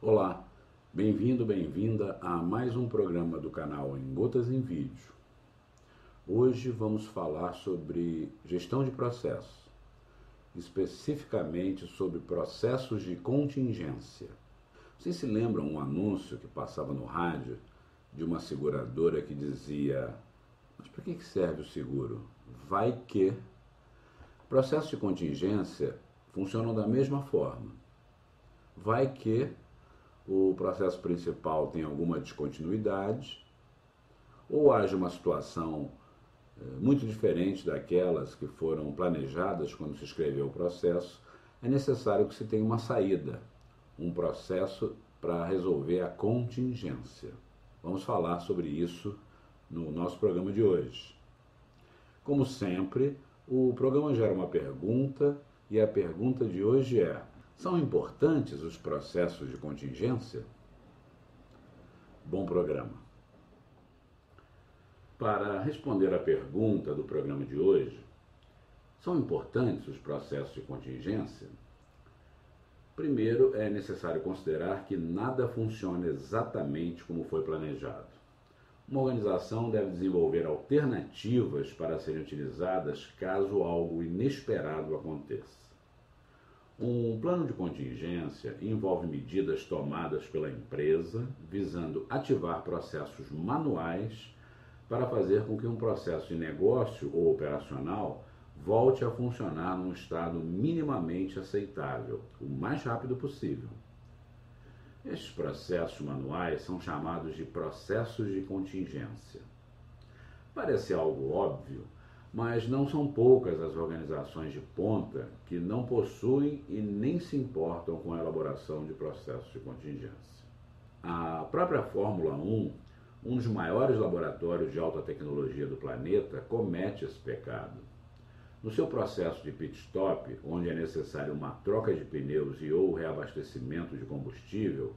Olá, bem-vindo, bem-vinda a mais um programa do canal Em Gotas em Vídeo. Hoje vamos falar sobre gestão de processos, especificamente sobre processos de contingência. Vocês se lembram um anúncio que passava no rádio de uma seguradora que dizia: Mas para que serve o seguro? Vai que. Processos de contingência funcionam da mesma forma. Vai que o processo principal tem alguma descontinuidade, ou haja uma situação eh, muito diferente daquelas que foram planejadas quando se escreveu o processo, é necessário que se tenha uma saída, um processo para resolver a contingência. Vamos falar sobre isso no nosso programa de hoje. Como sempre, o programa gera uma pergunta e a pergunta de hoje é: são importantes os processos de contingência? Bom programa. Para responder à pergunta do programa de hoje, são importantes os processos de contingência? Primeiro, é necessário considerar que nada funciona exatamente como foi planejado. Uma organização deve desenvolver alternativas para serem utilizadas caso algo inesperado aconteça. Um plano de contingência envolve medidas tomadas pela empresa visando ativar processos manuais para fazer com que um processo de negócio ou operacional volte a funcionar num estado minimamente aceitável, o mais rápido possível. Estes processos manuais são chamados de processos de contingência. Parece algo óbvio, mas não são poucas as organizações de ponta que não possuem e nem se importam com a elaboração de processos de contingência. A própria Fórmula 1, um dos maiores laboratórios de alta tecnologia do planeta, comete esse pecado. No seu processo de pit stop, onde é necessário uma troca de pneus e ou reabastecimento de combustível,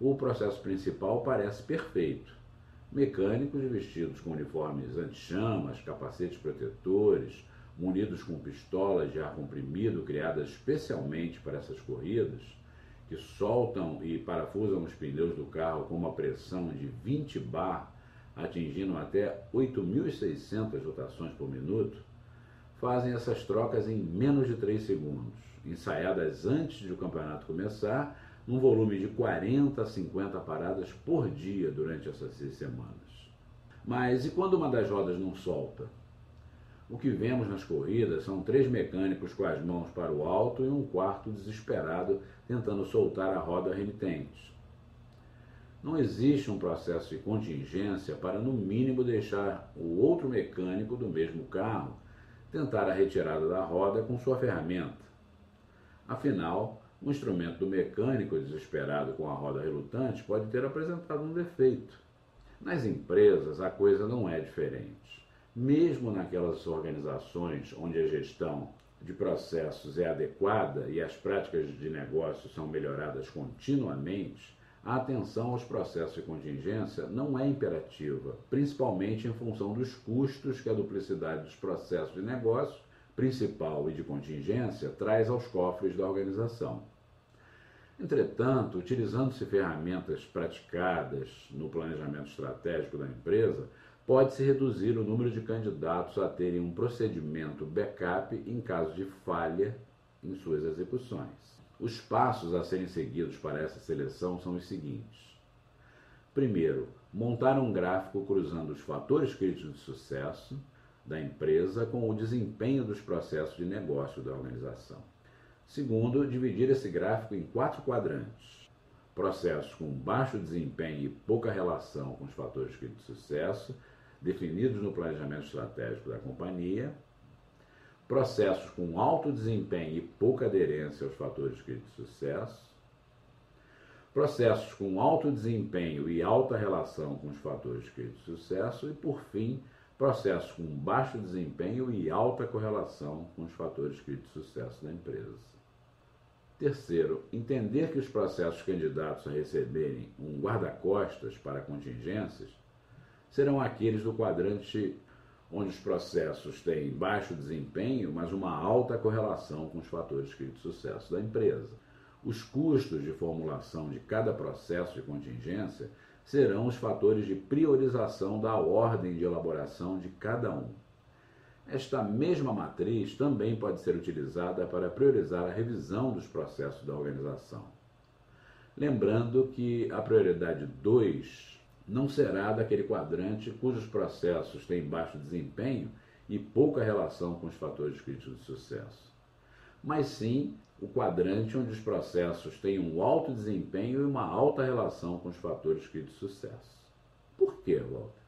o processo principal parece perfeito. Mecânicos vestidos com uniformes anti-chamas, capacetes protetores, munidos com pistolas de ar comprimido criadas especialmente para essas corridas, que soltam e parafusam os pneus do carro com uma pressão de 20 bar, atingindo até 8.600 rotações por minuto, fazem essas trocas em menos de 3 segundos, ensaiadas antes de o campeonato começar, num volume de 40 a 50 paradas por dia durante essas seis semanas. Mas e quando uma das rodas não solta? O que vemos nas corridas são três mecânicos com as mãos para o alto e um quarto desesperado tentando soltar a roda remitente. Não existe um processo de contingência para, no mínimo, deixar o outro mecânico do mesmo carro tentar a retirada da roda com sua ferramenta. Afinal, um instrumento do mecânico desesperado com a roda relutante pode ter apresentado um defeito. Nas empresas, a coisa não é diferente. Mesmo naquelas organizações onde a gestão de processos é adequada e as práticas de negócio são melhoradas continuamente, a atenção aos processos de contingência não é imperativa, principalmente em função dos custos que a duplicidade dos processos de negócio, principal e de contingência, traz aos cofres da organização. Entretanto, utilizando-se ferramentas praticadas no planejamento estratégico da empresa, pode-se reduzir o número de candidatos a terem um procedimento backup em caso de falha em suas execuções. Os passos a serem seguidos para essa seleção são os seguintes. Primeiro, montar um gráfico cruzando os fatores críticos de sucesso da empresa com o desempenho dos processos de negócio da organização. Segundo, dividir esse gráfico em quatro quadrantes. Processos com baixo desempenho e pouca relação com os fatores de sucesso, definidos no planejamento estratégico da companhia, processos com alto desempenho e pouca aderência aos fatores de sucesso, processos com alto desempenho e alta relação com os fatores de sucesso. E, por fim, processos com baixo desempenho e alta correlação com os fatores críticos de sucesso da empresa. Terceiro, entender que os processos candidatos a receberem um guarda-costas para contingências serão aqueles do quadrante onde os processos têm baixo desempenho, mas uma alta correlação com os fatores de sucesso da empresa. Os custos de formulação de cada processo de contingência serão os fatores de priorização da ordem de elaboração de cada um. Esta mesma matriz também pode ser utilizada para priorizar a revisão dos processos da organização. Lembrando que a prioridade 2 não será daquele quadrante cujos processos têm baixo desempenho e pouca relação com os fatores críticos de sucesso, mas sim o quadrante onde os processos têm um alto desempenho e uma alta relação com os fatores críticos de sucesso. Por que, Walter?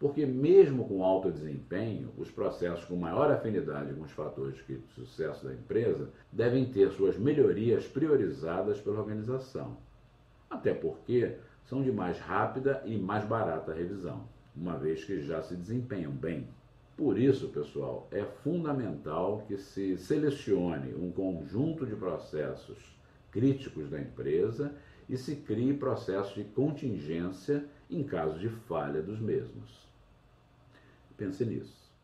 Porque, mesmo com alto desempenho, os processos com maior afinidade com os fatores de sucesso da empresa devem ter suas melhorias priorizadas pela organização. Até porque são de mais rápida e mais barata revisão, uma vez que já se desempenham bem. Por isso, pessoal, é fundamental que se selecione um conjunto de processos críticos da empresa e se crie processos de contingência em caso de falha dos mesmos. Pense nisso.